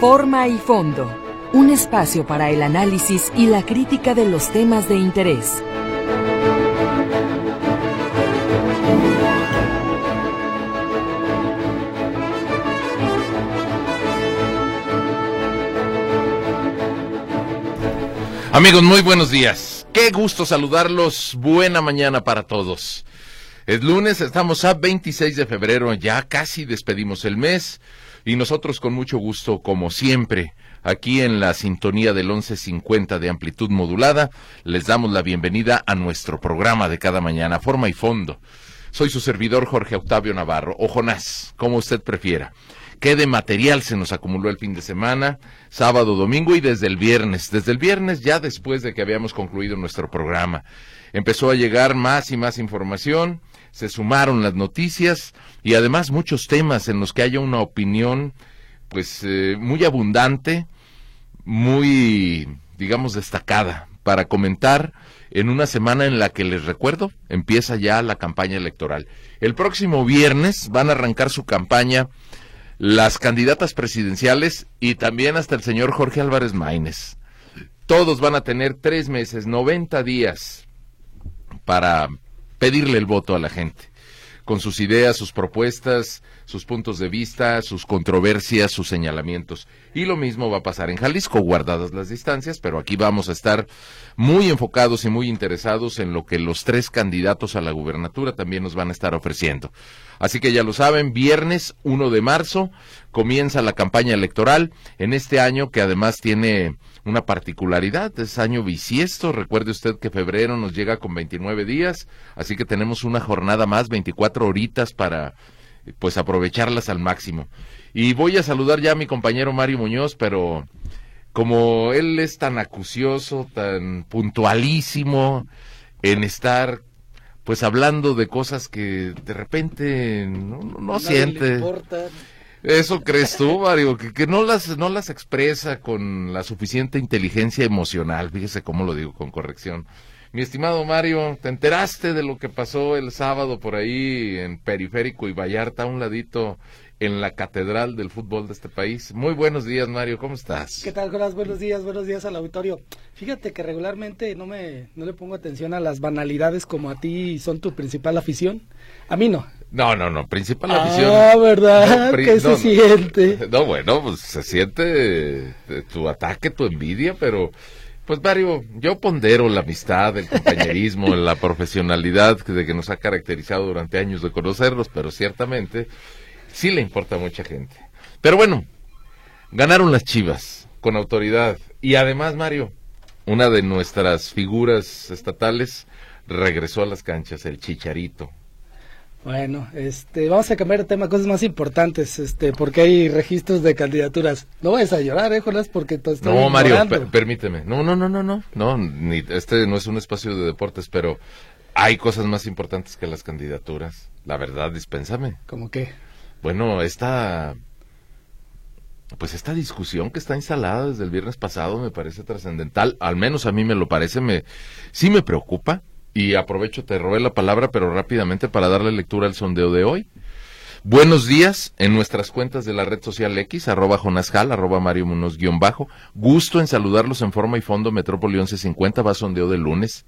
Forma y fondo. Un espacio para el análisis y la crítica de los temas de interés. Amigos, muy buenos días. Qué gusto saludarlos. Buena mañana para todos. Es lunes, estamos a 26 de febrero, ya casi despedimos el mes y nosotros con mucho gusto, como siempre, aquí en la sintonía del 1150 de amplitud modulada, les damos la bienvenida a nuestro programa de cada mañana, Forma y Fondo. Soy su servidor Jorge Octavio Navarro, o Jonás, como usted prefiera qué de material se nos acumuló el fin de semana, sábado, domingo y desde el viernes. Desde el viernes, ya después de que habíamos concluido nuestro programa, empezó a llegar más y más información, se sumaron las noticias y además muchos temas en los que haya una opinión, pues, eh, muy abundante, muy, digamos, destacada para comentar en una semana en la que les recuerdo, empieza ya la campaña electoral. El próximo viernes van a arrancar su campaña las candidatas presidenciales y también hasta el señor Jorge Álvarez Maínez. Todos van a tener tres meses, 90 días para pedirle el voto a la gente, con sus ideas, sus propuestas, sus puntos de vista, sus controversias, sus señalamientos. Y lo mismo va a pasar en Jalisco, guardadas las distancias, pero aquí vamos a estar muy enfocados y muy interesados en lo que los tres candidatos a la gubernatura también nos van a estar ofreciendo. Así que ya lo saben, viernes 1 de marzo comienza la campaña electoral en este año que además tiene una particularidad, es año bisiesto, recuerde usted que febrero nos llega con 29 días, así que tenemos una jornada más, 24 horitas para pues aprovecharlas al máximo. Y voy a saludar ya a mi compañero Mario Muñoz, pero como él es tan acucioso, tan puntualísimo en estar pues hablando de cosas que de repente no, no, siente. Eso crees tú, Mario, que, no las no las expresa con la suficiente inteligencia emocional. Fíjese cómo lo digo con corrección. Mi estimado Mario, ¿te enteraste de lo que pasó el sábado por ahí en Periférico y Vallarta, a un ladito en la catedral del fútbol de este país. Muy buenos días, Mario, ¿cómo estás? ¿Qué tal, Jonas? Buenos días, buenos días al auditorio. Fíjate que regularmente no me no le pongo atención a las banalidades como a ti son tu principal afición. A mí no. No, no, no, principal afición. Ah, ¿verdad? ¿Qué se siente? No, bueno, pues se siente tu ataque, tu envidia, pero pues Mario, yo pondero la amistad, el compañerismo, la profesionalidad de que nos ha caracterizado durante años de conocerlos, pero ciertamente sí le importa a mucha gente. Pero bueno, ganaron las Chivas con autoridad y además Mario, una de nuestras figuras estatales regresó a las canchas, el Chicharito. Bueno, este, vamos a cambiar de tema, cosas más importantes, este, porque hay registros de candidaturas. No vayas a llorar, eh, Jonás, porque te estoy No, Mario, permíteme. No, no, no, no, no, no, ni, este no es un espacio de deportes, pero hay cosas más importantes que las candidaturas. La verdad, dispénsame. ¿Cómo qué? Bueno, esta pues esta discusión que está instalada desde el viernes pasado me parece trascendental, al menos a mí me lo parece, me sí me preocupa y aprovecho te robé la palabra, pero rápidamente para darle lectura al sondeo de hoy. Buenos días en nuestras cuentas de la red social X, arroba jonasjal, arroba Mario Munoz guion bajo. Gusto en saludarlos en forma y fondo Metrópoli 1150, va sondeo de lunes.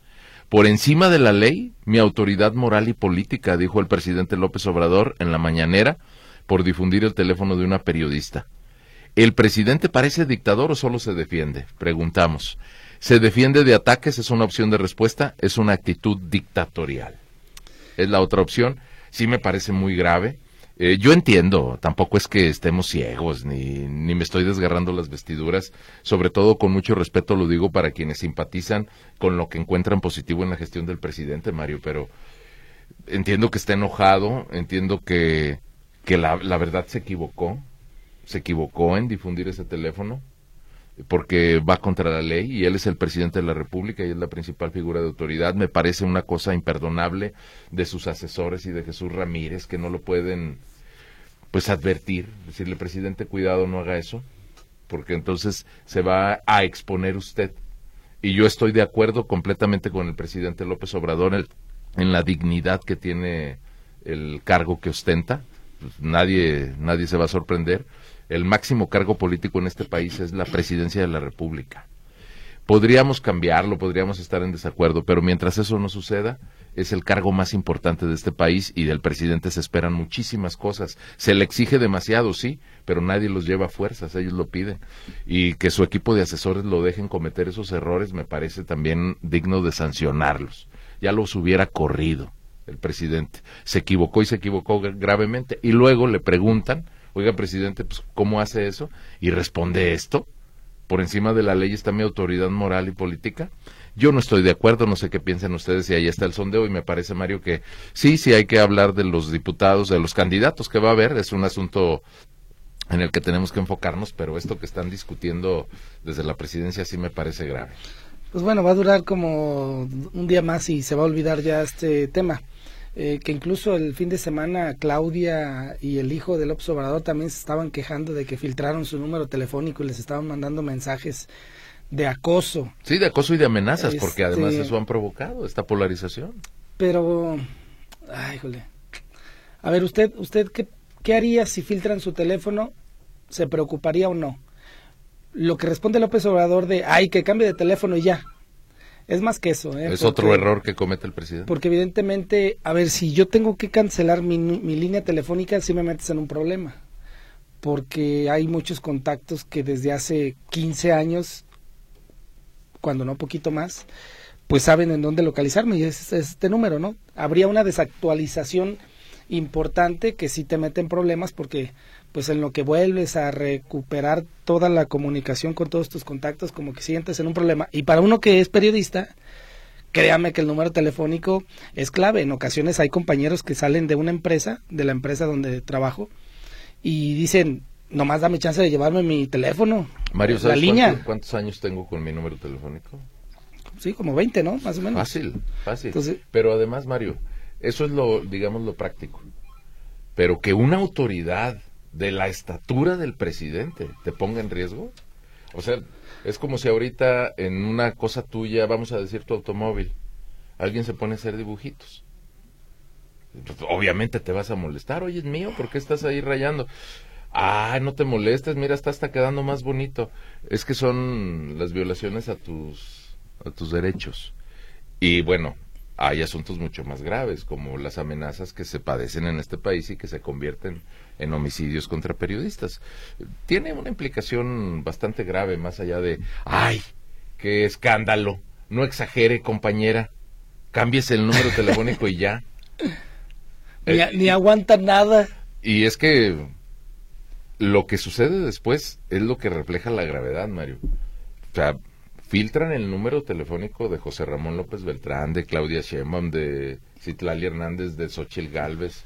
Por encima de la ley, mi autoridad moral y política, dijo el presidente López Obrador en la mañanera por difundir el teléfono de una periodista. ¿El presidente parece dictador o solo se defiende? Preguntamos. ¿Se defiende de ataques? ¿Es una opción de respuesta? ¿Es una actitud dictatorial? Es la otra opción. Sí me parece muy grave. Eh, yo entiendo, tampoco es que estemos ciegos, ni, ni me estoy desgarrando las vestiduras, sobre todo con mucho respeto lo digo para quienes simpatizan con lo que encuentran positivo en la gestión del presidente, Mario, pero entiendo que está enojado, entiendo que que la, la verdad se equivocó, se equivocó en difundir ese teléfono porque va contra la ley y él es el presidente de la República y es la principal figura de autoridad. Me parece una cosa imperdonable de sus asesores y de Jesús Ramírez que no lo pueden pues advertir, decirle presidente cuidado no haga eso, porque entonces se va a exponer usted. Y yo estoy de acuerdo completamente con el presidente López Obrador en la dignidad que tiene el cargo que ostenta, pues, nadie, nadie se va a sorprender. El máximo cargo político en este país es la presidencia de la República. Podríamos cambiarlo, podríamos estar en desacuerdo, pero mientras eso no suceda, es el cargo más importante de este país y del presidente se esperan muchísimas cosas. Se le exige demasiado, sí, pero nadie los lleva a fuerzas, ellos lo piden. Y que su equipo de asesores lo dejen cometer esos errores me parece también digno de sancionarlos. Ya los hubiera corrido el presidente. Se equivocó y se equivocó gravemente. Y luego le preguntan, oiga, presidente, pues, ¿cómo hace eso? Y responde esto por encima de la ley está mi autoridad moral y política. Yo no estoy de acuerdo, no sé qué piensan ustedes y ahí está el sondeo y me parece, Mario, que sí, sí hay que hablar de los diputados, de los candidatos que va a haber, es un asunto en el que tenemos que enfocarnos, pero esto que están discutiendo desde la presidencia sí me parece grave. Pues bueno, va a durar como un día más y se va a olvidar ya este tema. Eh, que incluso el fin de semana Claudia y el hijo del observador también se estaban quejando de que filtraron su número telefónico y les estaban mandando mensajes de acoso. Sí, de acoso y de amenazas, porque además este, eso han provocado esta polarización. Pero, ay, jole. A ver, usted, usted qué, qué haría si filtran su teléfono? ¿Se preocuparía o no? Lo que responde López Obrador de, ay, que cambie de teléfono y ya. Es más que eso. ¿eh? Es otro error que comete el presidente. Porque evidentemente, a ver, si yo tengo que cancelar mi, mi línea telefónica, sí me metes en un problema. Porque hay muchos contactos que desde hace 15 años, cuando no poquito más, pues saben en dónde localizarme y es, es este número, ¿no? Habría una desactualización importante que sí te mete en problemas porque pues en lo que vuelves a recuperar toda la comunicación con todos tus contactos, como que sientes en un problema. Y para uno que es periodista, créame que el número telefónico es clave. En ocasiones hay compañeros que salen de una empresa, de la empresa donde trabajo, y dicen, nomás dame chance de llevarme mi teléfono. Mario, ¿sabes la línea? Cuántos, años tengo con mi número telefónico? Sí, como 20, ¿no? Más o menos. Fácil, fácil. Pero además, Mario, eso es lo, digamos, lo práctico. Pero que una autoridad de la estatura del presidente te ponga en riesgo. O sea, es como si ahorita en una cosa tuya, vamos a decir tu automóvil, alguien se pone a hacer dibujitos. Obviamente te vas a molestar, oye, es mío, ¿por qué estás ahí rayando? Ah, no te molestes, mira, está hasta quedando más bonito. Es que son las violaciones a tus, a tus derechos. Y bueno, hay asuntos mucho más graves, como las amenazas que se padecen en este país y que se convierten en homicidios contra periodistas. Tiene una implicación bastante grave, más allá de, ay, qué escándalo, no exagere, compañera, cámbiese el número telefónico y ya. ni, ni aguanta nada. Y es que lo que sucede después es lo que refleja la gravedad, Mario. O sea, filtran el número telefónico de José Ramón López Beltrán, de Claudia Sheinbaum, de Citlali Hernández, de Xochil Gálvez,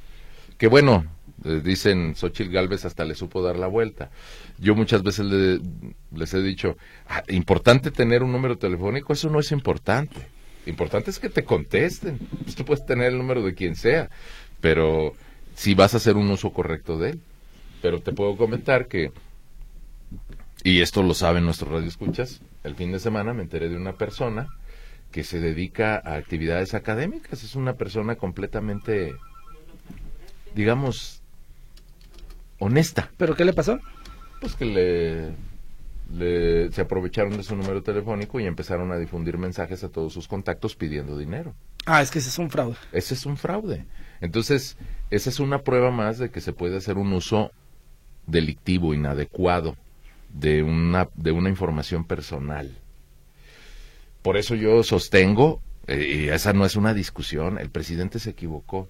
que bueno, eh, dicen Xochil Gálvez hasta le supo dar la vuelta. Yo muchas veces les he dicho, ah, importante tener un número telefónico, eso no es importante. Importante es que te contesten. Pues tú puedes tener el número de quien sea, pero si vas a hacer un uso correcto de él. Pero te puedo comentar que, y esto lo saben nuestros radioescuchas, el fin de semana me enteré de una persona que se dedica a actividades académicas. Es una persona completamente, digamos, honesta. ¿Pero qué le pasó? Pues que le, le, se aprovecharon de su número telefónico y empezaron a difundir mensajes a todos sus contactos pidiendo dinero. Ah, es que ese es un fraude. Ese es un fraude. Entonces, esa es una prueba más de que se puede hacer un uso delictivo, inadecuado de una, de una información personal. Por eso yo sostengo, eh, y esa no es una discusión, el presidente se equivocó.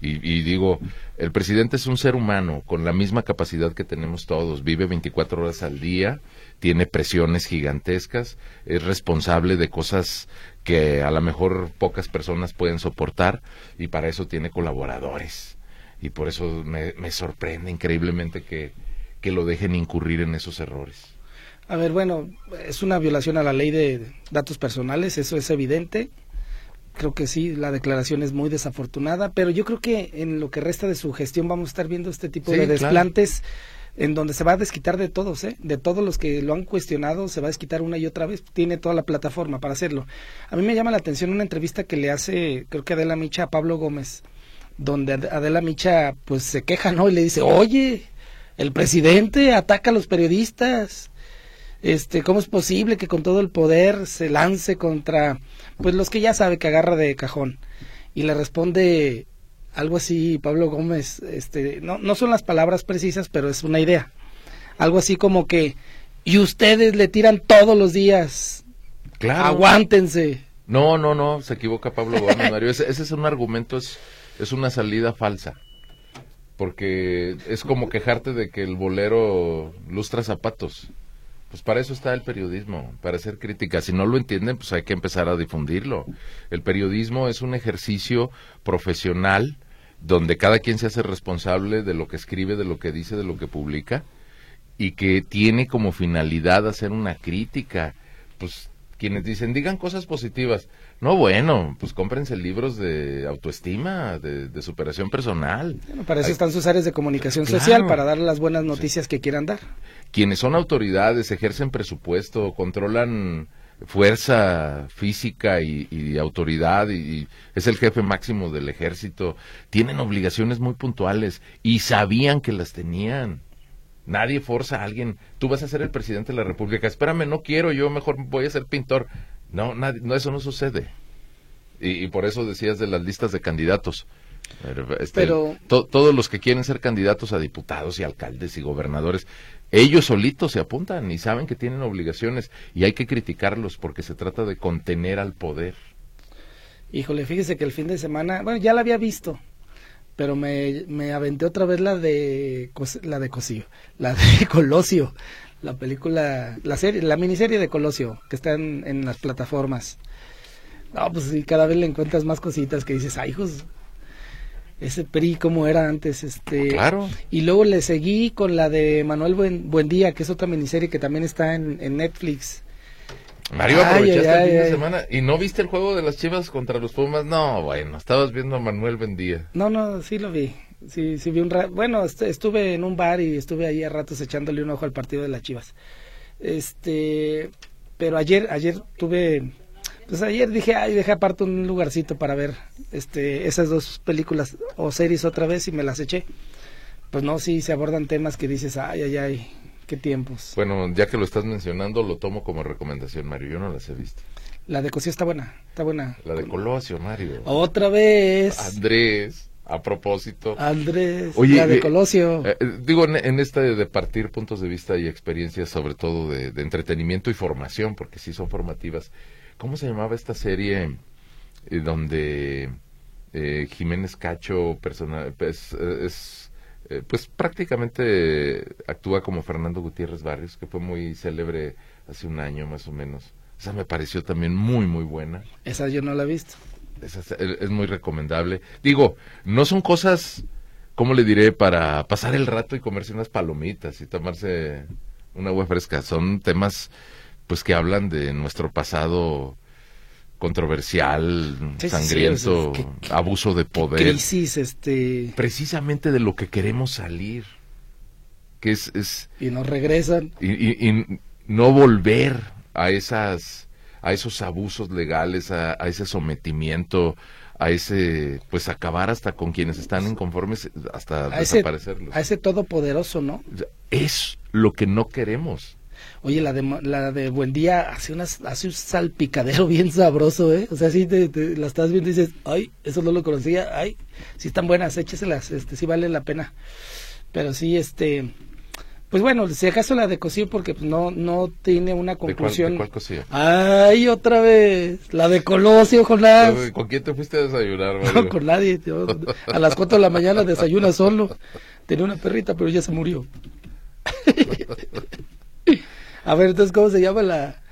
Y, y, digo, el presidente es un ser humano con la misma capacidad que tenemos todos, vive 24 horas al día, tiene presiones gigantescas, es responsable de cosas que a lo mejor pocas personas pueden soportar y para eso tiene colaboradores. Y por eso me, me sorprende increíblemente que, que lo dejen incurrir en esos errores. A ver, bueno, es una violación a la ley de datos personales, eso es evidente. Creo que sí, la declaración es muy desafortunada, pero yo creo que en lo que resta de su gestión vamos a estar viendo este tipo de desplantes en donde se va a desquitar de todos, ¿eh? de todos los que lo han cuestionado, se va a desquitar una y otra vez, tiene toda la plataforma para hacerlo. A mí me llama la atención una entrevista que le hace, creo que Adela Micha a Pablo Gómez, donde Adela Micha pues se queja, ¿no? Y le dice, oye, El presidente ataca a los periodistas. Este, ¿cómo es posible que con todo el poder se lance contra pues los que ya sabe que agarra de cajón? Y le responde algo así Pablo Gómez, este, no, no son las palabras precisas, pero es una idea. Algo así como que, y ustedes le tiran todos los días. Claro. Aguántense. No, no, no, se equivoca Pablo Gómez, Mario. Ese, ese, es un argumento, es, es una salida falsa. Porque es como quejarte de que el bolero lustra zapatos. Pues para eso está el periodismo, para hacer crítica. Si no lo entienden, pues hay que empezar a difundirlo. El periodismo es un ejercicio profesional donde cada quien se hace responsable de lo que escribe, de lo que dice, de lo que publica, y que tiene como finalidad hacer una crítica. Pues quienes dicen, digan cosas positivas. No, bueno, pues cómprense libros de autoestima, de, superación personal. para eso están sus áreas de comunicación social, para dar las buenas noticias que quieran dar. Quienes son autoridades, ejercen presupuesto, controlan fuerza física y, autoridad y, es el jefe máximo del ejército, tienen obligaciones muy puntuales y sabían que las tenían. Nadie forza a alguien, tú vas a ser el presidente de la República, espérame, no quiero, yo mejor voy a ser pintor. No, no eso no sucede. Y, por eso decías de las listas de candidatos. Este, todos los que quieren ser candidatos a diputados y alcaldes y gobernadores ellos solitos se apuntan y saben que tienen obligaciones y hay que criticarlos porque se trata de contener al poder. Híjole, fíjese que el fin de semana, bueno, ya la había visto, pero me, me aventé otra vez la de la de Cosío, la de Colosio, la película, la serie, la miniserie de Colosio que está en, en las plataformas. No, pues sí, cada vez le encuentras más cositas que dices, ay, hijos, ese PRI como era antes, este claro. y luego le seguí con la de Manuel Buen, Buendía, que es otra miniserie que también está en, Netflix. Mario, aprovechaste el fin de semana y no viste el juego de las Chivas contra los Pumas. No, bueno, estabas viendo a Manuel Buendía. No, no, sí lo vi. Sí, sí vi un rato. Bueno, estuve en un bar y estuve ahí a ratos echándole un ojo al partido de las Chivas. Este, pero ayer, ayer tuve pues ayer dije, ay, dejé aparte un lugarcito para ver este esas dos películas o series otra vez y me las eché. Pues no, sí se abordan temas que dices, ay, ay, ay, qué tiempos. Bueno, ya que lo estás mencionando, lo tomo como recomendación, Mario. Yo no las he visto. La de Cosío está buena, está buena. La de Colosio, Mario. Otra vez. Andrés, a propósito. Andrés, Oye, la de eh, Colosio. Eh, digo, en, este de partir puntos de vista y experiencias, sobre todo de, de entretenimiento y formación, porque sí son formativas. ¿Cómo se llamaba esta serie eh, donde eh, Jiménez Cacho persona, pues, es, pues prácticamente actúa como Fernando Gutiérrez Barrios, que fue muy célebre hace un año más o menos? Esa me pareció también muy, muy buena. Esa yo no la he visto. Esa es, muy recomendable. Digo, no son cosas, ¿cómo le diré? Para pasar el rato y comerse unas palomitas y tomarse una agua fresca. Son temas pues que hablan de nuestro pasado controversial, sangriento, abuso de poder. Crisis, este... Precisamente de lo que queremos salir. Que es... es y nos regresan. Y, no volver a esas a esos abusos legales, a, ese sometimiento, a ese, pues acabar hasta con quienes están inconformes, hasta desaparecerlos. a ese todopoderoso, ¿no? Es lo que no queremos. Oye, la de, la de Buen Día hace, unas, hace un salpicadero bien sabroso, ¿eh? O sea, si te, la estás viendo y dices, ay, eso no lo conocía, ay, sí están buenas, écheselas, este, sí vale la pena. Pero sí, este, pues bueno, si acaso la de Cosío porque pues, no, no tiene una conclusión. ¿De cuál, Ay, otra vez, la de Colosio, Jonás. ¿Con quién te fuiste a desayunar, No, con nadie. a las cuatro de la mañana desayuna solo. Tenía una perrita, pero ya se murió. A ver, entonces, ¿cómo se llama la,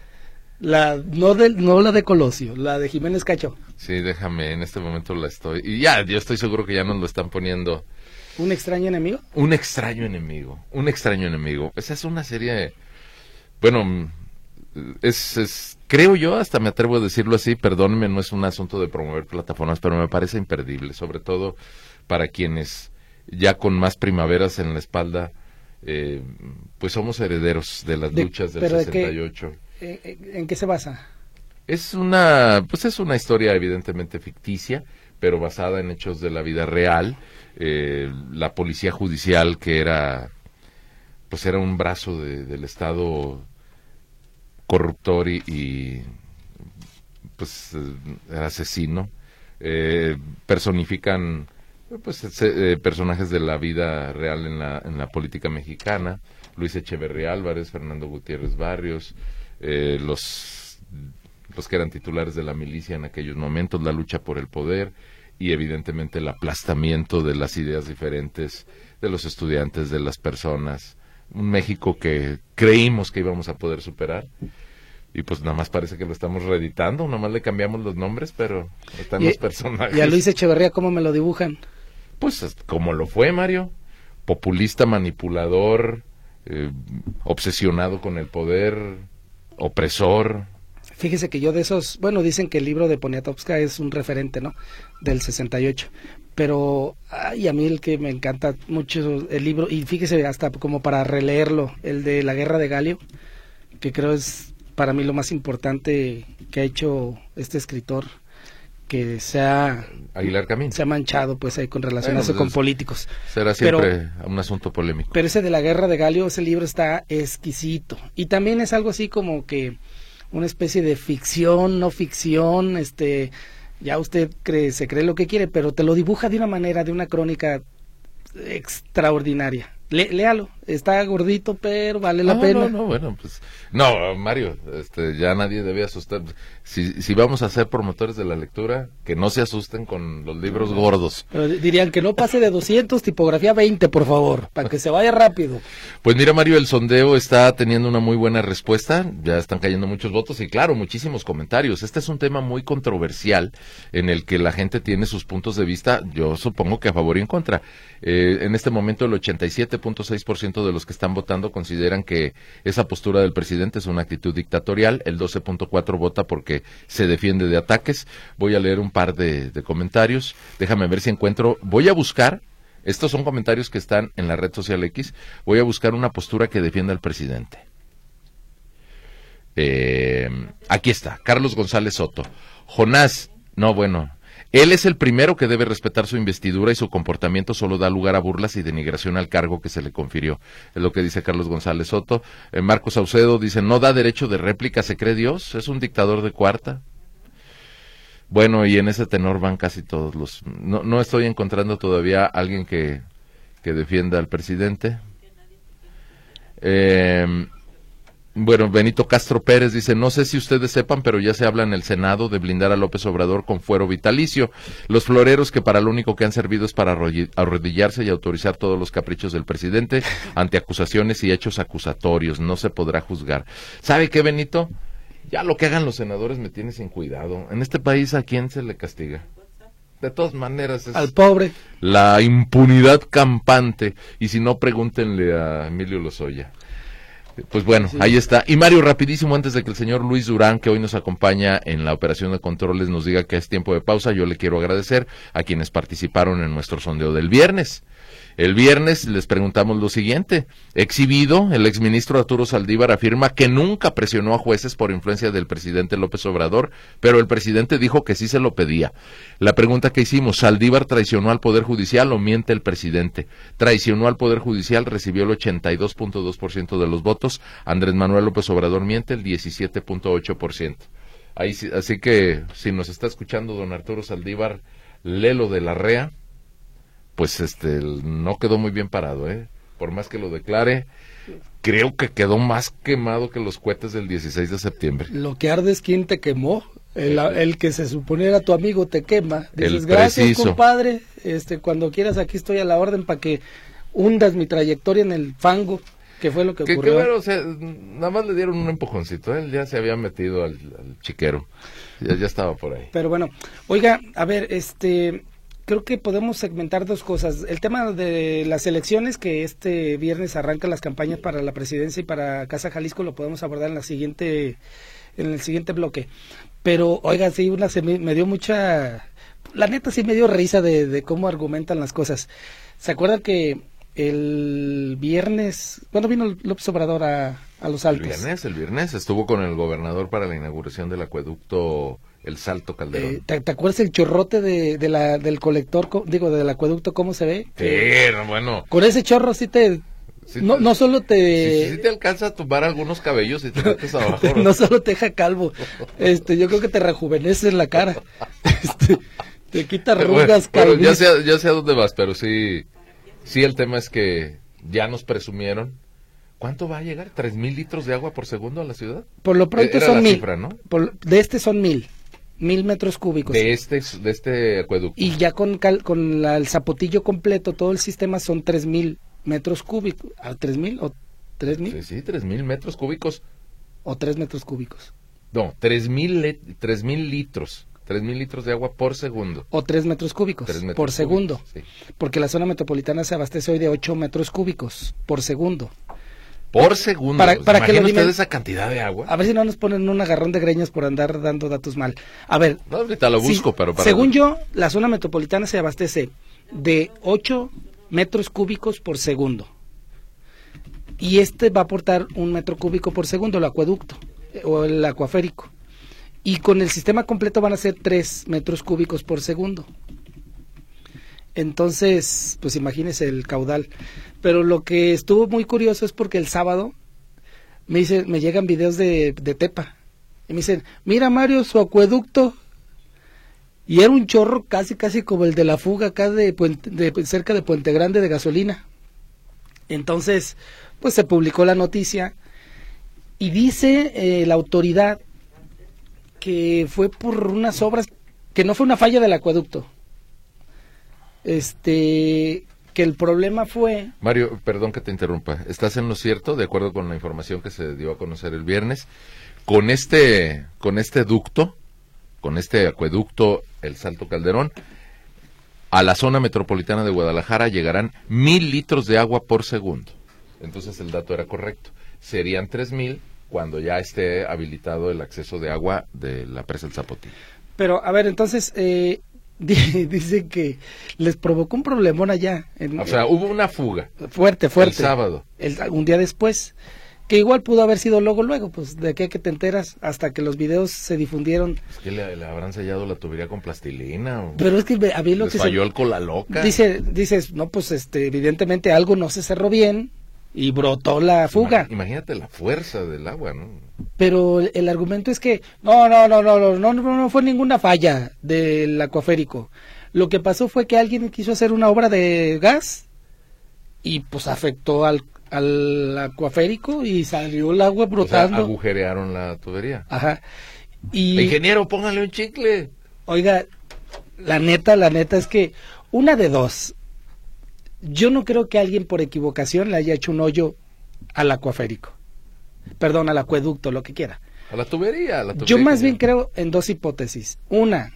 la no, de, no la de Colosio, la de Jiménez Cacho? Sí, déjame, en este momento la estoy. Y ya, yo estoy seguro que ya nos lo están poniendo. ¿Un extraño enemigo? Un extraño enemigo, un extraño enemigo. Esa es una serie. Bueno, es, es, creo yo, hasta me atrevo a decirlo así, perdónenme, no es un asunto de promover plataformas, pero me parece imperdible, sobre todo para quienes ya con más primaveras en la espalda eh, pues somos herederos de las luchas del 68. ¿En qué se basa? Es una, pues es una historia evidentemente ficticia, pero basada en hechos de la vida real. Eh, la policía judicial que era pues era un brazo del Estado corruptor y, pues asesino. Eh, personifican pues eh, personajes de la vida real en la, en la política mexicana. Luis Echeverría Álvarez, Fernando Gutiérrez Barrios, eh, los, los que eran titulares de la milicia en aquellos momentos, la lucha por el poder y evidentemente el aplastamiento de las ideas diferentes de los estudiantes, de las personas. Un México que creímos que íbamos a poder superar y pues nada más parece que lo estamos reeditando, nada más le cambiamos los nombres, pero están los personajes. ¿Y a Luis Echeverría cómo me lo dibujan? Pues como lo fue Mario, populista, manipulador, eh, obsesionado con el poder, opresor. Fíjese que yo de esos, bueno, dicen que el libro de Poniatowska es un referente, ¿no? Del 68. Pero, ay, a mí el que me encanta mucho el libro, y fíjese hasta como para releerlo, el de La Guerra de Galio, que creo es para mí lo más importante que ha hecho este escritor que se ha, Aguilar Camín. se ha manchado pues ahí con relacionarse pues, con políticos. Será siempre un asunto polémico. Pero ese de la guerra de Galio, ese libro está exquisito. Y también es algo así como que una especie de ficción, no ficción, este, ya usted cree, se cree lo que quiere, pero te lo dibuja de una manera, de una crónica extraordinaria léalo, está gordito, pero vale la pena. No, no, bueno, pues, no, Mario, este, ya nadie debe asustar. Si, si vamos a ser promotores de la lectura, que no se asusten con los libros gordos. Pero dirían que no pase de 200, tipografía 20, por favor, para que se vaya rápido. Pues mira, Mario, el sondeo está teniendo una muy buena respuesta, ya están cayendo muchos votos y claro, muchísimos comentarios. Este es un tema muy controversial en el que la gente tiene sus puntos de vista, yo supongo que a favor y en contra. Eh, en este momento el 87.6% de los que están votando consideran que esa postura del presidente es una actitud dictatorial, el 12.4 vota porque se defiende de ataques. Voy a leer un par de, comentarios, déjame ver si encuentro, voy a buscar, estos son comentarios que están en la red social X, voy a buscar una postura que defienda al presidente. Eh, aquí está, Carlos González Soto. Jonás, no, bueno, él es el primero que debe respetar su investidura y su comportamiento solo da lugar a burlas y denigración al cargo que se le confirió. Es lo que dice Carlos González Soto. Eh, Marcos Saucedo dice, no da derecho de réplica, ¿se cree Dios? ¿Es un dictador de cuarta? Bueno, y en ese tenor van casi todos los... No, no estoy encontrando todavía alguien que, que defienda al presidente. Eh, bueno, Benito Castro Pérez dice, no sé si ustedes sepan, pero ya se habla en el Senado de blindar a López Obrador con fuero vitalicio. Los floreros que para lo único que han servido es para arrodillarse y autorizar todos los caprichos del presidente ante acusaciones y hechos acusatorios. No se podrá juzgar. ¿Sabe qué, Benito? Ya lo que hagan los senadores me tiene sin cuidado. En este país, ¿a quién se le castiga? De todas maneras, es al pobre. La impunidad campante. Y si no, pregúntenle a Emilio Lozoya. Pues bueno, ahí está. Y Mario, rapidísimo, antes de que el señor Luis Durán, que hoy nos acompaña en la operación de controles, nos diga que es tiempo de pausa, yo le quiero agradecer a quienes participaron en nuestro sondeo del viernes. El viernes les preguntamos lo siguiente. Exhibido, el exministro Arturo Saldívar afirma que nunca presionó a jueces por influencia del presidente López Obrador, pero el presidente dijo que sí se lo pedía. La pregunta que hicimos, ¿Saldívar traicionó al Poder Judicial o miente el presidente? Traicionó al Poder Judicial, recibió el 82.2% de los votos. Andrés Manuel López Obrador miente el 17.8%. así que si nos está escuchando don Arturo Saldívar, Lelo de la REA, pues este no quedó muy bien parado, ¿eh? Por más que lo declare, creo que quedó más quemado que los cohetes del 16 de septiembre. Lo que arde es quien te quemó. El, que se supone era tu amigo te quema. Dices, gracias, compadre. Este, cuando quieras, aquí estoy a la orden para que hundas mi trayectoria en el fango, que fue lo que ocurrió. o sea, nada más le dieron un empujoncito. Él ya se había metido al, chiquero. Ya, ya estaba por ahí. Pero bueno, oiga, a ver, este creo que podemos segmentar dos cosas. El tema de las elecciones, que este viernes arrancan las campañas para la presidencia y para Casa Jalisco, lo podemos abordar en la siguiente, en el siguiente bloque. Pero, oiga, sí, una se me, dio mucha, la neta sí me dio risa de, de cómo argumentan las cosas. ¿Se acuerdan que el viernes, ¿cuándo vino López Obrador a, a Los Altos? El viernes, el viernes estuvo con el gobernador para la inauguración del acueducto el Salto Calderón. Eh, ¿te, acuerdas el chorrote de, la, del colector, digo, del acueducto, cómo se ve? Sí, bueno. Con ese chorro sí te... Sí no, te- no solo Sí, te... sí te alcanza a tumbar algunos cabellos y te metes abajo. no solo te deja calvo, este, yo creo que te rejuvenece la cara. Este, te quita arrugas, bueno, ya sé, a- ya sé a dónde vas, pero sí, sí el tema es que ya nos presumieron. ¿Cuánto va a llegar? ¿Tres mil litros de agua por segundo a la ciudad? Por lo pronto Era son mil. cifra, ¿no? Por- de este son mil. Mil metros cúbicos. De este, de este acueducto. Y ya con, cal- con la- el zapotillo completo, todo el sistema son tres mil metros cúbicos. ¿A tres mil o tres mil? Sí, sí, tres mil metros cúbicos. O tres metros cúbicos. No, tres mil, tres mil litros. Tres mil litros de agua por segundo. O tres metros cúbicos metros por segundo. sí. Porque la zona metropolitana se abastece hoy de ocho metros cúbicos por segundo. Por segundo. Para- ¿Se para que lo imagina usted dimen- esa cantidad de agua? A ver si no nos ponen un agarrón de greñas por andar dando datos mal. A ver, No, ahorita lo Sí, busco, pero para... Según yo, la zona metropolitana se abastece de 8 metros cúbicos por segundo. Y este va a aportar un metro cúbico por segundo, el acueducto eh, o el acuaférico. Y con el sistema completo van a ser 3 metros cúbicos por segundo. Entonces, pues imagínese el caudal. Pero lo que estuvo muy curioso es porque el sábado me, dice, me llegan videos de, de Tepa. Y me dicen, mira Mario, su acueducto. Y era un chorro casi, casi como el de la fuga acá de, Puente- de- cerca de Puente Grande de gasolina. Entonces, pues se publicó la noticia y dice eh, la autoridad que fue por unas obras, que no fue una falla del acueducto. Este, que el problema fue Mario, perdón que te interrumpa. Estás en lo cierto, de acuerdo con la información que se dio a conocer el viernes. Con este, con este ducto, con este acueducto, el Salto Calderón, a la zona metropolitana de Guadalajara llegarán mil litros de agua por segundo. Entonces el dato era correcto. Serían tres mil cuando ya esté habilitado el acceso de agua de la presa del Zapotillo. Pero, a ver, entonces, eh, di- dicen que les provocó un problemón allá. en- O sea, hubo una fuga fuerte, fuerte. el sábado. El- un día después. Que igual pudo haber sido luego, luego, pues de qué que te enteras hasta que los videos se difundieron. Es que le, le habrán sellado la tubería con plastilina o Pero es que a mí lo les que se- falló el cola loca. dice, dices, no, pues este, evidentemente algo no se cerró bien y brotó la fuga. Imag- Imagínate la fuerza del agua, ¿no? Pero el, argumento es que no, no, no, no, no, no, no, fue ninguna falla del acuaférico. Lo que pasó fue que alguien quiso hacer una obra de gas y pues afectó al, al acuaférico y salió el agua O sea, brotando. agujerearon la tubería. Ajá. Y Ingeniero, póngale un chicle. oiga, la neta, la neta es que una de dos. Yo no creo que alguien por equivocación le haya hecho un hoyo al acuaférico. Perdón, al acueducto, lo que quiera. A la tubería. a la tubería Yo más bien creo en dos hipótesis. Una,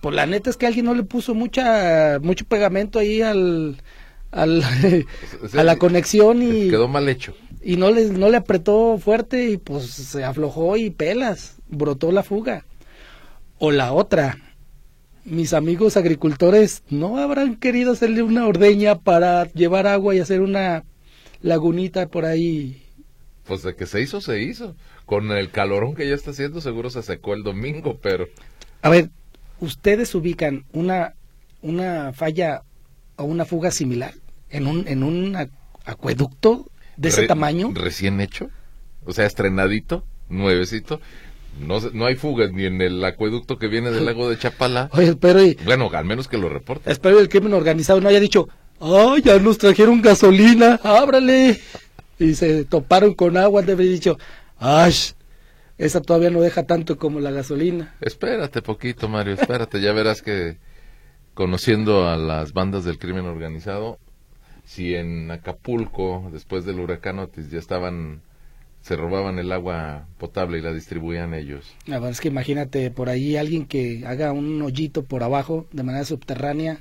pues la neta es que alguien no le puso mucha mucho pegamento ahí al, al O sea, a la conexión y, Quedó mal hecho. y no le no le apretó fuerte y pues se aflojó y pelas, brotó la fuga. O la otra, mis amigos agricultores no habrán querido hacerle una ordeña para llevar agua y hacer una lagunita por ahí. Pues de que se hizo, se hizo. Con el calorón que ya está haciendo, seguro se secó el domingo, pero A ver, ¿ustedes ubican una, una falla o una fuga similar en un, en un acueducto de ese re- tamaño? Recién hecho. O sea, estrenadito, nuevecito. No, no hay fugas ni en el acueducto que viene del lago de Chapala. Oye, espero y, Bueno, al menos que lo reporte. espero el crimen organizado no haya dicho, ¡ay, ya nos trajeron gasolina! ¡Ábrale! Y se toparon con agua, de haber dicho, ¡ay! Esa todavía no deja tanto como la gasolina. Espérate poquito, Mario, espérate. Ya verás que conociendo a las bandas del crimen organizado, si en Acapulco, después del huracán Otis, ya estaban, se robaban el agua potable y la distribuían ellos. La verdad es que imagínate por ahí alguien que haga un hoyito por abajo de manera subterránea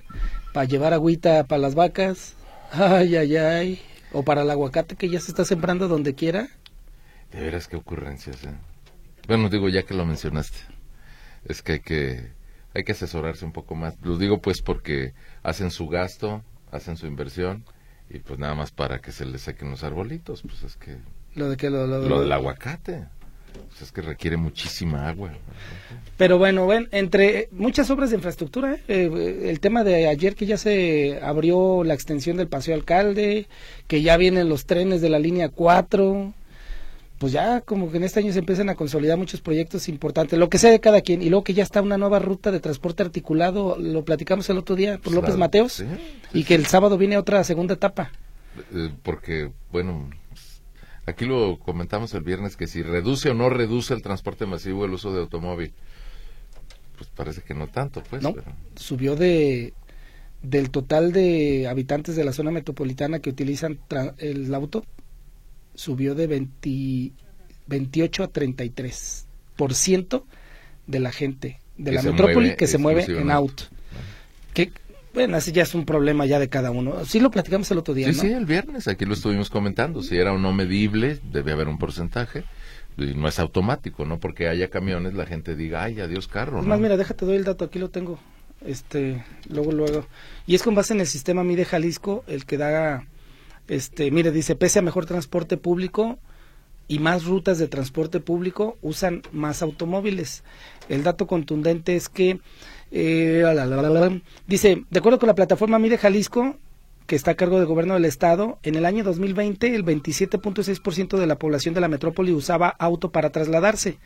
para llevar agüita para las vacas. Ay, ay, ay. O para el aguacate que ya se está sembrando donde quiera. De veras qué ocurrencias, ¿eh? Bueno, digo, ya que lo mencionaste, es que hay que, hay que asesorarse un poco más. Lo digo pues porque hacen su gasto, hacen su inversión y pues nada más para que se les sequen los arbolitos, pues es que Lo de que lo, lo- lo del aguacate. Pues es que requiere muchísima agua. Pero bueno, bueno, entre muchas obras de infraestructura, ¿eh? Eh, el tema de ayer que ya se abrió la extensión del Paseo Alcalde, que ya vienen los trenes de la línea 4, pues ya como que en este año se empiezan a consolidar muchos proyectos importantes, lo que sea de cada quien, y luego que ya está una nueva ruta de transporte articulado, lo platicamos el otro día por López Mateos, sí, y que el sábado viene otra segunda etapa. Eh, porque, bueno, aquí lo comentamos el viernes que si reduce o no reduce el transporte masivo el uso de automóvil, pues parece que no tanto, pues. No, pero- subió de del total de habitantes de la zona metropolitana que utilizan el auto, subió de 20 28 a 33 por ciento de la gente de Que la metrópoli que se mueve en auto. Que, bueno, ese ya es un problema ya de cada uno. Sí lo platicamos el otro día, Sí, ¿no? sí, el viernes, aquí lo estuvimos comentando. Si era o no medible, debe haber un porcentaje. Y no es automático, ¿no? Porque haya camiones, la gente diga, ay, adiós carro. Es ¿no? más, mira, déjate doy el dato, aquí lo tengo. Este, luego, luego. Y es con base en el sistema MIDE Jalisco, el que da, este, mire, dice, pese a mejor transporte público y más rutas de transporte público, usan más automóviles. El dato contundente es que, eh, dice, de acuerdo con la plataforma MIDE Jalisco, que está a cargo del gobierno del estado, en el año 2020 el 27.6% de la población de la metrópoli usaba auto para trasladarse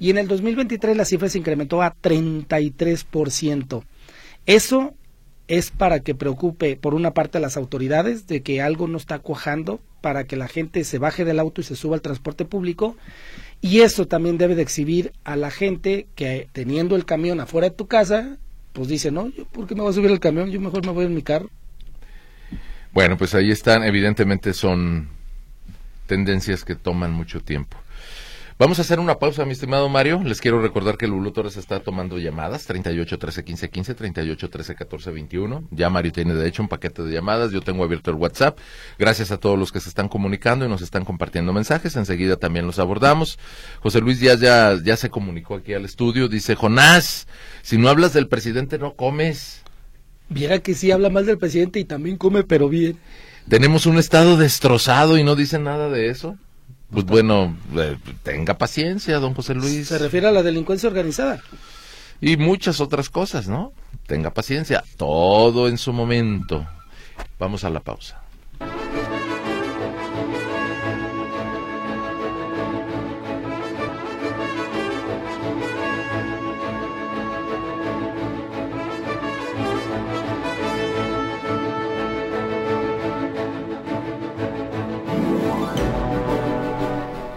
y en el 2023 la cifra se incrementó a 33%. Eso es para que preocupe por una parte a las autoridades de que algo no está cuajando para que la gente se baje del auto y se suba al transporte público y eso también debe de exhibir a la gente que teniendo el camión afuera de tu casa, pues dice, no, yo, ¿por qué me voy a subir al camión? Yo mejor me voy en mi carro. Bueno, pues ahí están. Evidentemente son tendencias que toman mucho tiempo. Vamos a hacer una pausa, mi estimado Mario. Les quiero recordar que Lulú Torres está tomando llamadas, 38 13 15 15, 38 13 14 21. Ya Mario tiene de hecho un paquete de llamadas. Yo tengo abierto el WhatsApp. Gracias a todos los que se están comunicando y nos están compartiendo mensajes. Enseguida también los abordamos. José Luis Díaz ya, ya se comunicó aquí al estudio. Dice, Jonás, si no hablas del presidente no comes. Viera que sí habla mal del presidente y también come, pero bien. Tenemos un estado destrozado y no dicen nada de eso. Pues bueno, eh, tenga paciencia, don José Luis. Se refiere a la delincuencia organizada. Y muchas otras cosas, ¿no? Tenga paciencia, todo en su momento. Vamos a la pausa.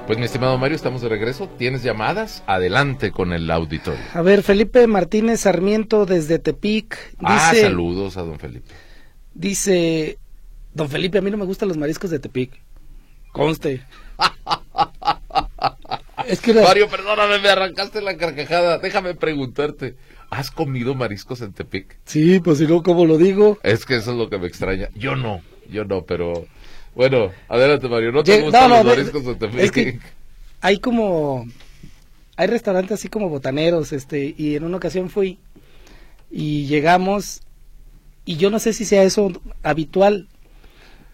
Pues mi estimado Mario, estamos de regreso. ¿Tienes llamadas? Adelante con el auditorio. A ver, Felipe Martínez Sarmiento desde Tepic ah, dice, saludos a don Felipe. dice, don Felipe, a mí no me gustan los mariscos de Tepic. Conste. es que la- Mario, perdóname, me arrancaste la carcajada. Déjame preguntarte, ¿has comido mariscos en Tepic? Sí, pues si no, ¿cómo lo digo? Es que eso es lo que me extraña. Yo no, yo no, pero... Bueno, adelante Mario, ¿no te gustan no, no, los de- mariscos en Tepic? es que- Hay como, hay restaurantes así como botaneros, este, y en una ocasión fui y llegamos y yo no sé si sea eso habitual,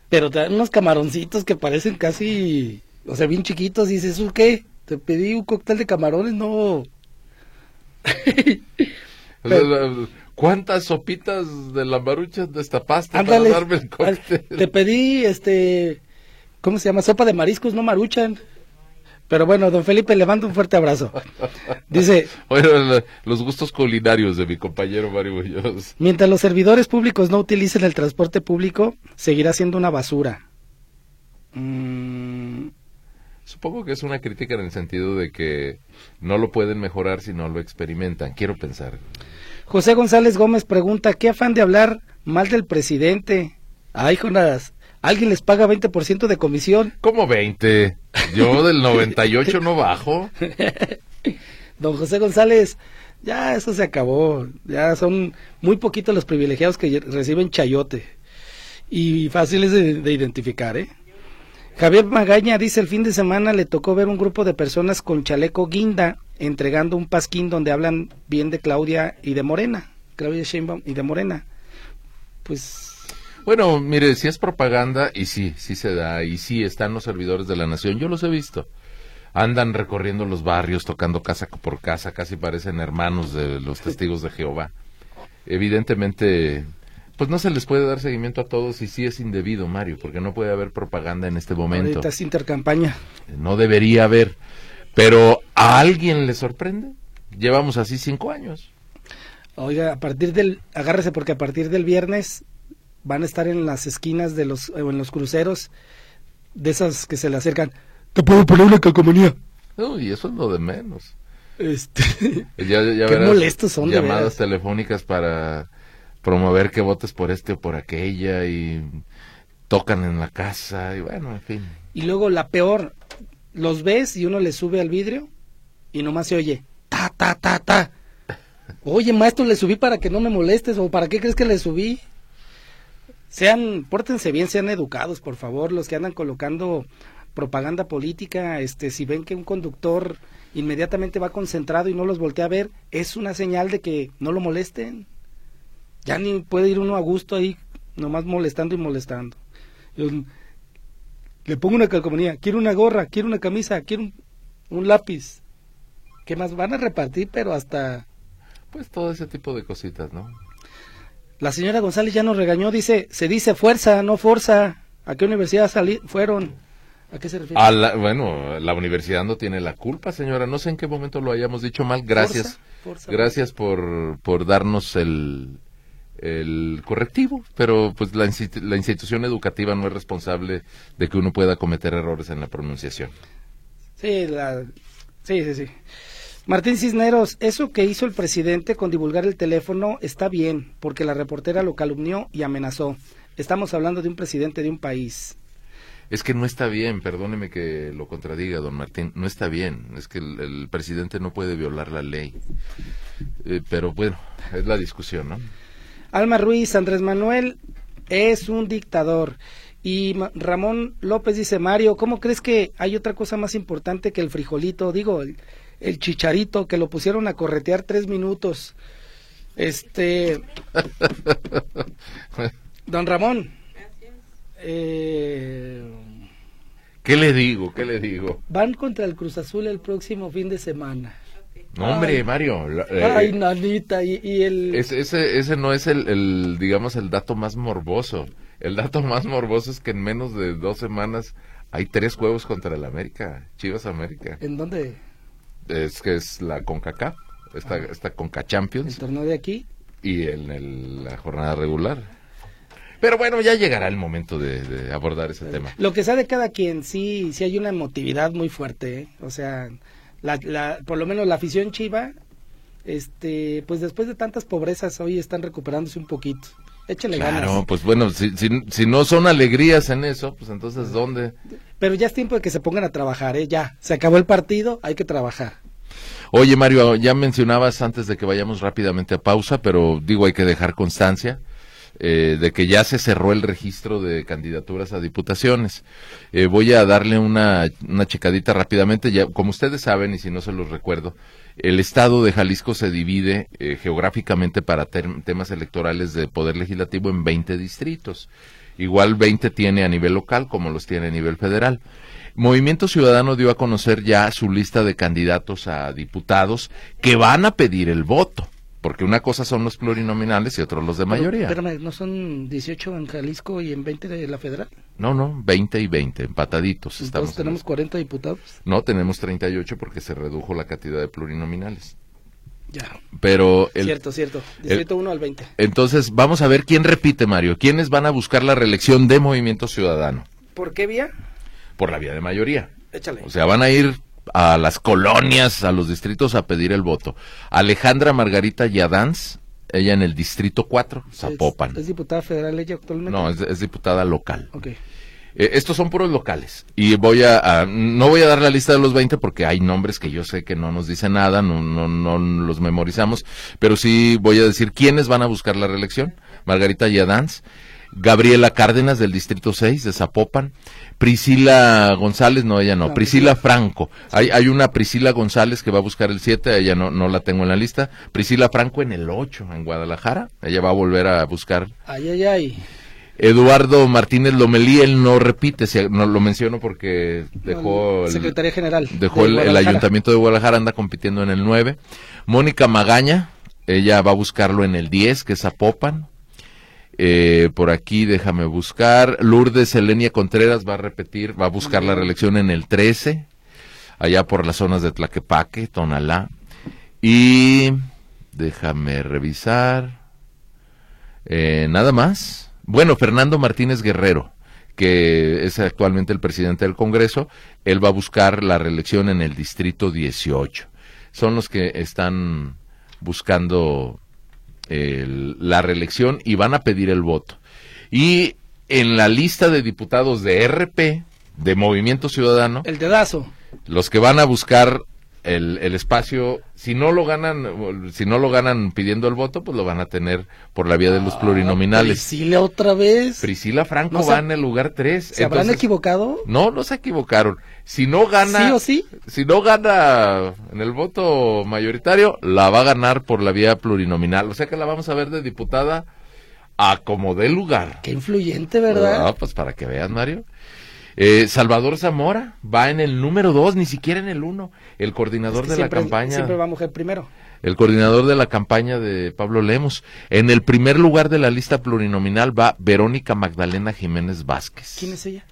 pero traen unos camaroncitos que parecen casi, o sea, bien chiquitos, y dices, ¿eso qué? Te pedí un cóctel de camarones, no. O sea, ¿Cuántas sopitas de la marucha destapaste Ándale, para darme el cóctel? te pedí, este, ¿cómo se llama? Sopa de mariscos, no maruchan. Pero bueno, don Felipe, le mando un fuerte abrazo. Dice, Bueno, los gustos culinarios de mi compañero Mario Muñoz. mientras los servidores públicos no utilicen el transporte público, seguirá siendo una basura. Mm, Supongo que es una crítica en el sentido de que no lo pueden mejorar si no lo experimentan. Quiero pensar. José González Gómez pregunta, ¿qué afán de hablar mal del presidente? Ay, Jonas, ¿alguien les paga 20% de comisión? ¿Cómo 20? Yo del 98 no bajo. Don José González, ya eso se acabó. Ya son muy poquitos los privilegiados que reciben chayote. Y fáciles de, de identificar, ¿eh? Javier Magaña dice, el fin de semana le tocó ver un grupo de personas con chaleco guinda entregando un pasquín donde hablan bien de Claudia y de Morena. Claudia Sheinbaum y de Morena. Pues Bueno, mire, si es propaganda, y sí, sí se da, y sí están los servidores de la nación, yo los he visto. Andan recorriendo los barrios, tocando casa por casa, casi parecen hermanos de los testigos de Jehová. Evidentemente, pues no se les puede dar seguimiento a todos y sí es indebido, Mario, porque no puede haber propaganda en este momento. Ahorita es intercampaña. No debería haber. Pero ¿a alguien le sorprende? Llevamos así cinco años. Oiga, a partir del, agárrese porque a partir del viernes van a estar en las esquinas de los, en los cruceros, de esas que se le acercan. Te puedo poner una calcomanía. Uy, eso es lo de menos. Este, Ya, ya Qué verás molestos son, de llamadas telefónicas para promover que votes por este o por aquella y tocan en la casa y bueno, en fin. y luego la peor, los ves y uno le sube al vidrio y nomás se oye, ta, ta, ta, ta. Oye, maestro, le subí para que no me molestes o para qué crees que le subí. Sean, pórtense bien, sean educados, por favor, los que andan colocando propaganda política, este, si ven que un conductor inmediatamente va concentrado y no los voltea a ver, es una señal de que no lo molesten. Ya ni puede ir uno a gusto ahí, nomás molestando y molestando. Yo, le pongo una calcomanía, quiero una gorra, quiero una camisa, quiero un, un lápiz. ¿Qué más van a repartir? Pero hasta Pues todo ese tipo de cositas, ¿no? la señora González ya nos regañó, dice, se dice fuerza, no forza. ¿A qué universidad salí, fueron? ¿A qué se refiere? A la- bueno, la universidad no tiene la culpa, señora. No sé en qué momento lo hayamos dicho mal. Gracias. Forza, forza. Gracias por, por darnos el, el correctivo, pero pues la, la institución educativa no es responsable de que uno pueda cometer errores en la pronunciación. Sí, la... sí, sí, sí. Martín Cisneros, eso que hizo el presidente con divulgar el teléfono está bien, porque la reportera lo calumnió y amenazó. Estamos hablando de un presidente de un país. Es que no está bien, perdóneme que lo contradiga, don Martín, no está bien. Es que el, el presidente no puede violar la ley. Eh, pero bueno, es la discusión, ¿no? Alma Ruiz, Andrés Manuel es un dictador. Y Ramón López dice, Mario, ¿cómo crees que hay otra cosa más importante que el frijolito? Digo, el, el chicharito, que lo pusieron a corretear tres minutos. Este... Don Ramón. eh, ¿Qué le digo? ¿Qué le digo? van contra el Cruz Azul el próximo fin de semana. No, hombre, Ay. Mario. la- eh, Ay, nanita, y, y el... es- ese, ese no es el, el, digamos, el dato más morboso. El dato más morboso es que en menos de dos semanas hay tres juegos contra el América, Chivas América. ¿En dónde? Es que es la CONCACAF, esta, esta CONCA ¿El Champions torneo de aquí? y en el- la jornada regular. Pero bueno, ya llegará el momento de, de abordar ese tema. Lo que sea de cada quien, sí, sí hay una emotividad muy fuerte, ¿eh? o sea, la, la, por lo menos la afición chiva, este, pues después de tantas pobrezas hoy están recuperándose un poquito. Échale Claro, ganas. pues bueno, si, si, si no son alegrías en eso, pues entonces ¿dónde? Pero ya es tiempo de que se pongan a trabajar, ¿eh? Ya, se acabó el partido, hay que trabajar. Oye, Mario, ya mencionabas antes de que vayamos rápidamente a pausa, pero digo, hay que dejar constancia eh, de que ya se cerró el registro de candidaturas a diputaciones. Eh, voy a darle una, una checadita rápidamente. Ya, como ustedes saben, y si no se los recuerdo, el estado de Jalisco se divide eh, geográficamente para temas electorales de poder legislativo en 20 distritos. Igual 20 tiene a nivel local como los tiene a nivel federal. Movimiento Ciudadano dio a conocer ya su lista de candidatos a diputados que van a pedir el voto, porque una cosa son los plurinominales y otros los de mayoría. Pero, espérame, ¿no son 18 en Jalisco y en 20 de la federal? No, no, 20 y 20, empataditos. Estamos Entonces tenemos 40 diputados. No, tenemos 38 porque se redujo la cantidad de plurinominales. Ya, Pero el, cierto, cierto. Distrito 1 al 20. entonces vamos a ver quién repite, Mario. ¿Quiénes van a buscar la reelección de Movimiento Ciudadano? ¿Por qué vía? Por la vía de mayoría. Échale. O sea, van a ir a las colonias, a los distritos a pedir el voto. Alejandra Margarita Yadanz, ella en el distrito 4, Zapopan. ¿Es, es diputada federal ella actualmente? No, es, es diputada local. Ok. Eh, estos son puros locales. Y voy a, a- no voy a dar la lista de los 20 porque hay nombres que yo sé que no nos dicen nada, no, no, no los memorizamos, pero sí voy a decir quiénes van a buscar la reelección. Margarita Yadanz, Gabriela Cárdenas del Distrito 6 de Zapopan, Priscila González, no, ella no, Priscila Franco. Hay, hay una Priscila González que va a buscar el 7, ella no, no la tengo en la lista. Priscila Franco en el 8 en Guadalajara, ella va a volver a buscar Ay, ay, ay. Eduardo Martínez Lomelí, él no repite, no lo menciono porque dejó el, Secretaría General. Dejó el, el, Ayuntamiento de Guadalajara, anda compitiendo en el 9. Mónica Magaña, ella va a buscarlo en el 10, que es Zapopan. Eh, por aquí déjame buscar. Lourdes Elenia Contreras va a repetir, va a buscar la reelección en el 13, allá por las zonas de Tlaquepaque, Tonalá. Y déjame revisar. Eh, nada más. Bueno, Fernando Martínez Guerrero, que es actualmente el presidente del Congreso, él va a buscar la reelección en el distrito 18. Son los que están buscando la reelección y van a pedir el voto. Y en la lista de diputados de RP, de Movimiento Ciudadano, el dedazo, los que van a buscar el, el, espacio, si no lo ganan, si no lo ganan pidiendo el voto, pues lo van a tener por la vía de los ah, plurinominales. Priscila otra vez. Priscila Franco va en el lugar 3. ¿Se habrán equivocado? No, no se equivocaron. Si no gana, ¿Sí o sí? si no gana en el voto mayoritario, la va a ganar por la vía plurinominal. O sea que la vamos a ver de diputada a como de lugar. Qué influyente, ¿verdad? Ah, pues para que veas, Mario. Eh, Salvador Zamora va en el número dos, ni siquiera en el uno. El coordinador de la campaña. Siempre va mujer primero. El coordinador de la campaña de Pablo Lemos. En el primer lugar de la lista plurinominal va Verónica Magdalena Jiménez Vázquez. ¿Quién es ella?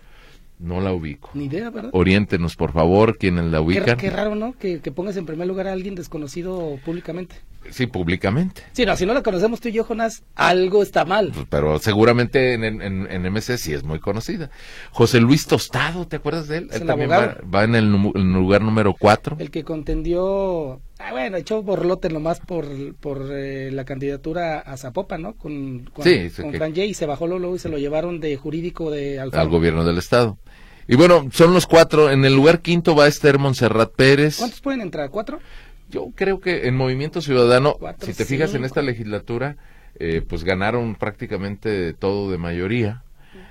No la ubico. Ni idea, ¿verdad? Oriéntenos, por favor, quienes la ubican. Qué, raro, ¿no? Que, que, pongas en primer lugar a alguien desconocido públicamente. Sí, públicamente. Sí, no, si no la conocemos tú y yo, Jonás, algo está mal. Pues, pero seguramente en, en, en MC sí es muy conocida. José Luis Tostado, ¿te acuerdas de él? él también va, en el, lugar número cuatro. El que contendió, ah, bueno, echó borlote nomás por, por eh, la candidatura a Zapopan, ¿no? Con, con, sí, con Fran y se bajó Lolo y se lo llevaron de jurídico de. Al gobierno del Estado. Y bueno, son los cuatro. En el lugar quinto va Esther Monserrat Pérez. ¿Cuántos pueden entrar? ¿Cuatro? Yo creo que en Movimiento Ciudadano, si te fijas en esta legislatura, eh, pues ganaron prácticamente todo de mayoría.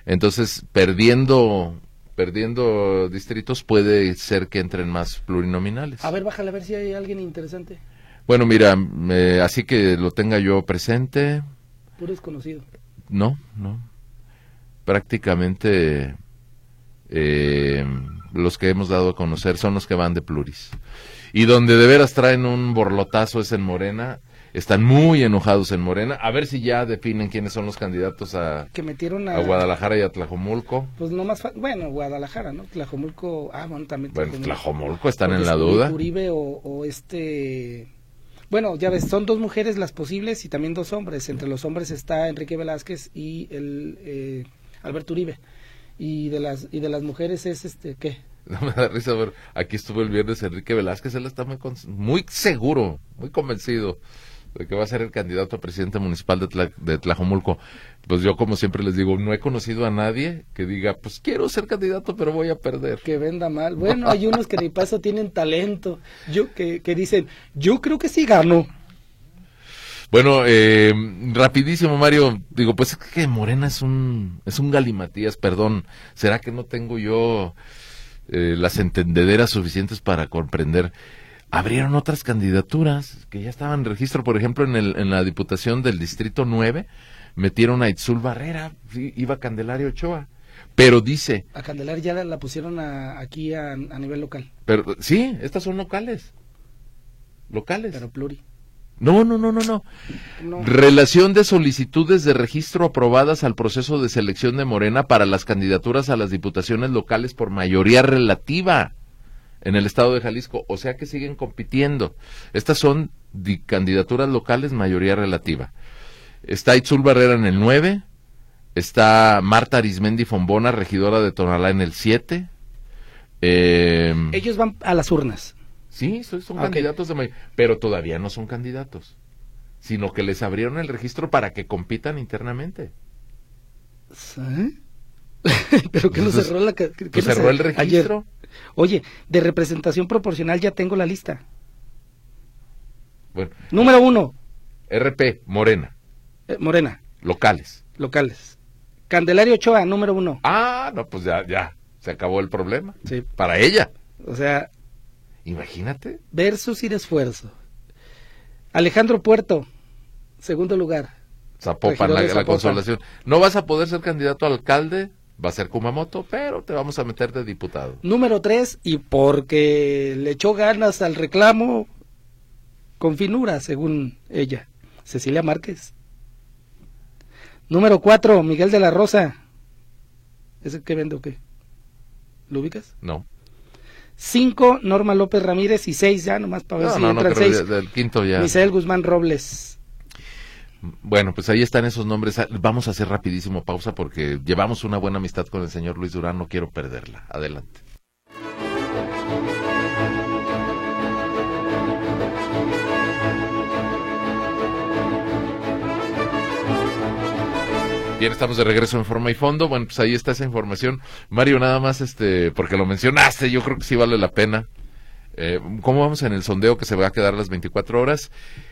Entonces, perdiendo perdiendo distritos puede ser que entren más plurinominales. A ver, bájale a ver si hay alguien interesante. Bueno, mira, así que lo tenga yo presente. Puro desconocido. No, no. Prácticamente eh, los que hemos dado a conocer son los que van de pluris. Y donde de veras traen un borlotazo es en Morena. Están muy enojados en Morena. A ver si ya definen quiénes son los candidatos a, que metieron a, Guadalajara y a Tlajomulco. Pues no más, bueno, Guadalajara, ¿no? Tlajomulco, ah, bueno, también. Bueno, Tlajomulco, están en la duda. Uribe o, este... Bueno, ya ves, son dos mujeres las posibles y también dos hombres. Entre los hombres está Enrique Velázquez y el eh, Alberto Uribe. Y de las y de las mujeres es este, ¿qué? No me da risa ver, aquí estuvo el viernes Enrique Velázquez, él está muy, muy seguro, muy convencido de que va a ser el candidato a presidente municipal de, de Tlajomulco. Pues yo, como siempre les digo, no he conocido a nadie que diga, pues quiero ser candidato, pero voy a perder. Que venda mal. Bueno, hay unos que ni paso tienen talento. Yo que, que dicen, yo creo que sí gano. Bueno, eh, rapidísimo, Mario. Digo, pues es que Morena es un, es un galimatías, perdón. ¿Será que no tengo yo eh, las entendederas suficientes para comprender. Abrieron otras candidaturas que ya estaban en registro, por ejemplo, en, el, en la Diputación del Distrito 9, metieron a Itzul Barrera, iba Candelario Ochoa. Pero dice... A Candelario ya la, pusieron aquí a, nivel local. Pero sí, estas son locales. Locales. Pero pluri. No, no, no, no, no, Relación de solicitudes de registro aprobadas al proceso de selección de Morena para las candidaturas a las diputaciones locales por mayoría relativa en el estado de Jalisco. O sea que siguen compitiendo. Estas son candidaturas locales mayoría relativa. Está Itzul Barrera en el 9. Está Marta Arismendi Fombona, regidora de Tonalá en el 7. Eh, Ellos van a las urnas. Sí, son, candidatos de pero todavía no son candidatos, sino que les abrieron el registro para que compitan internamente. ¿Sí? pero que no cerró la que pues cerró el registro. Oye, de representación proporcional ya tengo la lista. Bueno. Número uno. RP, Morena. Eh, Morena. Locales. Locales. Candelario Ochoa, número uno. Ah, no, pues ya, ya. Se acabó el problema. Sí. Para ella. O sea, Imagínate. Versus sin esfuerzo. Alejandro Puerto, segundo lugar. Zapopan, la, la consolación. No vas a poder ser candidato a alcalde, va a ser Kumamoto, pero te vamos a meter de diputado. Número tres, y porque le echó ganas al reclamo con finura, según ella, Cecilia Márquez. Número cuatro, Miguel de la Rosa. ¿Ese que vende o qué? ¿Lo ubicas? No. Cinco, Norma López Ramírez. Y seis ya, nomás para ver No, si no, entran seis. de- del quinto ya. Misael Guzmán Robles. Bueno, pues ahí están esos nombres. Vamos a hacer rapidísimo pausa porque llevamos una buena amistad con el señor Luis Durán, no quiero perderla. Adelante. Bien, estamos de regreso en forma y fondo. Bueno, pues ahí está esa información. Mario, nada más, este, porque lo mencionaste, yo creo que sí vale la pena. Eh, ¿Cómo vamos en el sondeo que se va a quedar las 24 horas?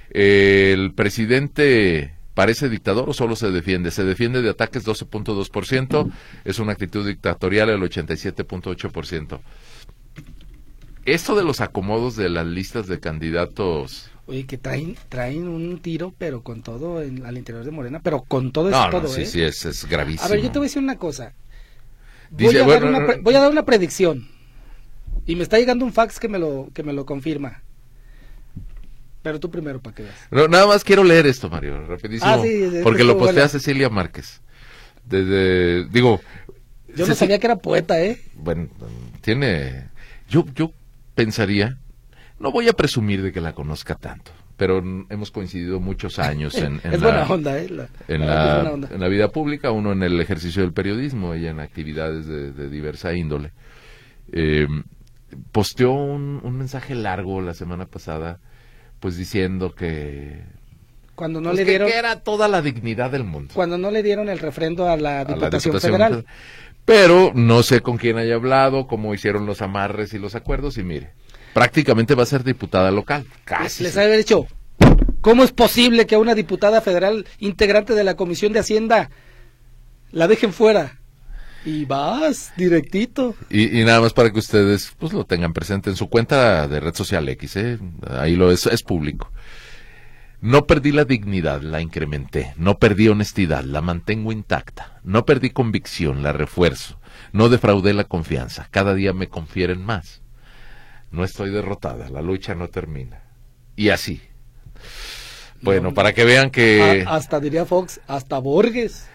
Eh, ¿El presidente parece dictador o solo se defiende? Se defiende de ataques 12.2%, es una actitud dictatorial el 87.8%. Esto de los acomodos de las listas de candidatos... Oye, que traen, traen un tiro, pero con todo en- al interior de Morena, pero con todo es No, todo, no, sí, ¿eh? sí, es, es gravísimo. A ver, yo te voy a decir una cosa. Voy, Dice, a, bueno, dar una, no, pre- no. voy a dar una predicción. Y me está llegando un fax que me lo, que me lo confirma. Pero tú primero para que veas. No, nada más quiero leer esto, Mario, rapidísimo, Ah, sí, que porque lo estuvo postea. Cecilia Márquez. Desde, digo, Yo no Ceci- sabía que era poeta, ¿eh? bueno, tiene, yo, yo pensaría, no voy a presumir de que la conozca tanto, pero hemos coincidido muchos años en, la, buena onda, ¿eh? La- en la verdad que es la, buena onda. en la vida pública, uno en el ejercicio del periodismo, ella en actividades de, de diversa índole. Eh, posteó un, un mensaje largo la semana pasada, pues diciendo que, Cuando no pues le dieron, que era toda la dignidad del mundo. cuando no le dieron el refrendo a la a la Diputación, Diputación Federal. Pero no sé con quién haya hablado, cómo hicieron los amarres y los acuerdos, y mire, prácticamente va a ser diputada local. Casi. Les haber dicho, ¿cómo es posible que a una diputada federal integrante de la Comisión de Hacienda la dejen fuera? Y vas directito. Y, y nada más para que ustedes pues lo tengan presente en su cuenta de red social X, ¿eh? ahí lo es, es público. No perdí la dignidad, la incrementé. No perdí honestidad, la mantengo intacta. No perdí convicción, la refuerzo. No defraudé la confianza. Cada día me confieren más. No estoy derrotada, la lucha no termina. Y así. Bueno, para que vean que... A- hasta diría Fox, hasta Borges.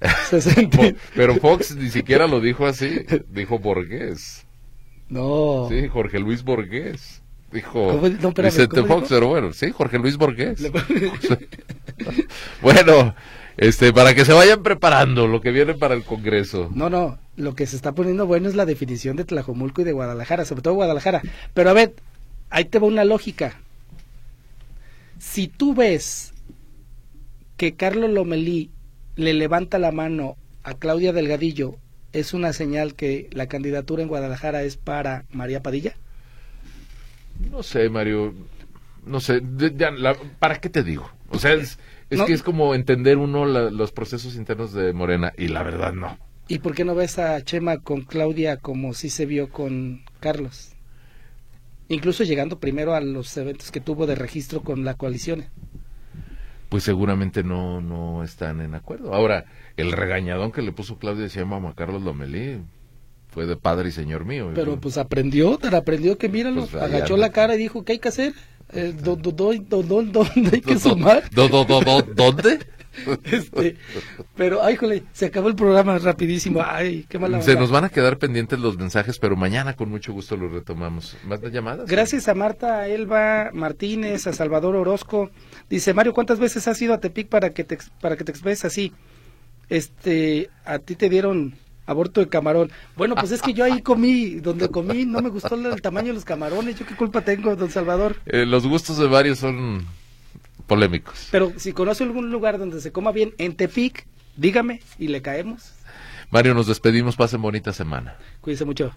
Se Pero Fox ni siquiera lo dijo así, dijo Borges. No. Sí, Jorge Luis Borges. Dijo. No, espérame, Vicente ¿cómo Fox, dijo? pero bueno, sí, Jorge Luis Borges. bueno, este, para que se vayan preparando lo que viene para el Congreso. No, no, lo que se está poniendo bueno es la definición de Tlajomulco y de Guadalajara, sobre todo Guadalajara. Pero a ver, ahí te va una lógica. Si tú ves que Carlos Lomelí le levanta la mano a Claudia Delgadillo, ¿es una señal que la candidatura en Guadalajara es para María Padilla? No sé, Mario, no sé, de- ya, la- ¿para qué te digo? O sea, es, es No. que es como entender uno la- los procesos internos de Morena y la verdad no. ¿Y por qué no ves a Chema con Claudia como sí se vio con Carlos? Incluso llegando primero a los eventos que tuvo de registro con la coalición. Pues seguramente no, no están en acuerdo. Ahora, el regañadón que le puso Claudia Sheinbaum a Carlos Lomelí fue de padre y señor mío. Pero pues aprendió, te aprendió que míralo, Pues, agachó la cara y dijo, ¿qué hay que hacer? Eh, do- do- do- do- do- ¿Dónde hay que sumar? ¿Dónde? Este, pero, ay, jole, se acabó el programa rapidísimo. Ay, qué mala Se nos van a quedar pendientes los mensajes, pero mañana con mucho gusto los retomamos. ¿Más de llamadas? Gracias a Marta, a Elba Martínez, a Salvador Orozco. Dice, Mario, ¿cuántas veces has ido a Tepic para que te, para que te expreses así? Este, a ti te dieron aborto de camarón. Bueno, pues es que yo ahí comí, donde comí, no me gustó el tamaño de los camarones. ¿Yo qué culpa tengo, don Salvador? Eh, los gustos de varios son polémicos. Pero si conoce algún lugar donde se coma bien en Tepic, dígame y le caemos. Mario, nos despedimos. Pasen bonita semana. Cuídense mucho.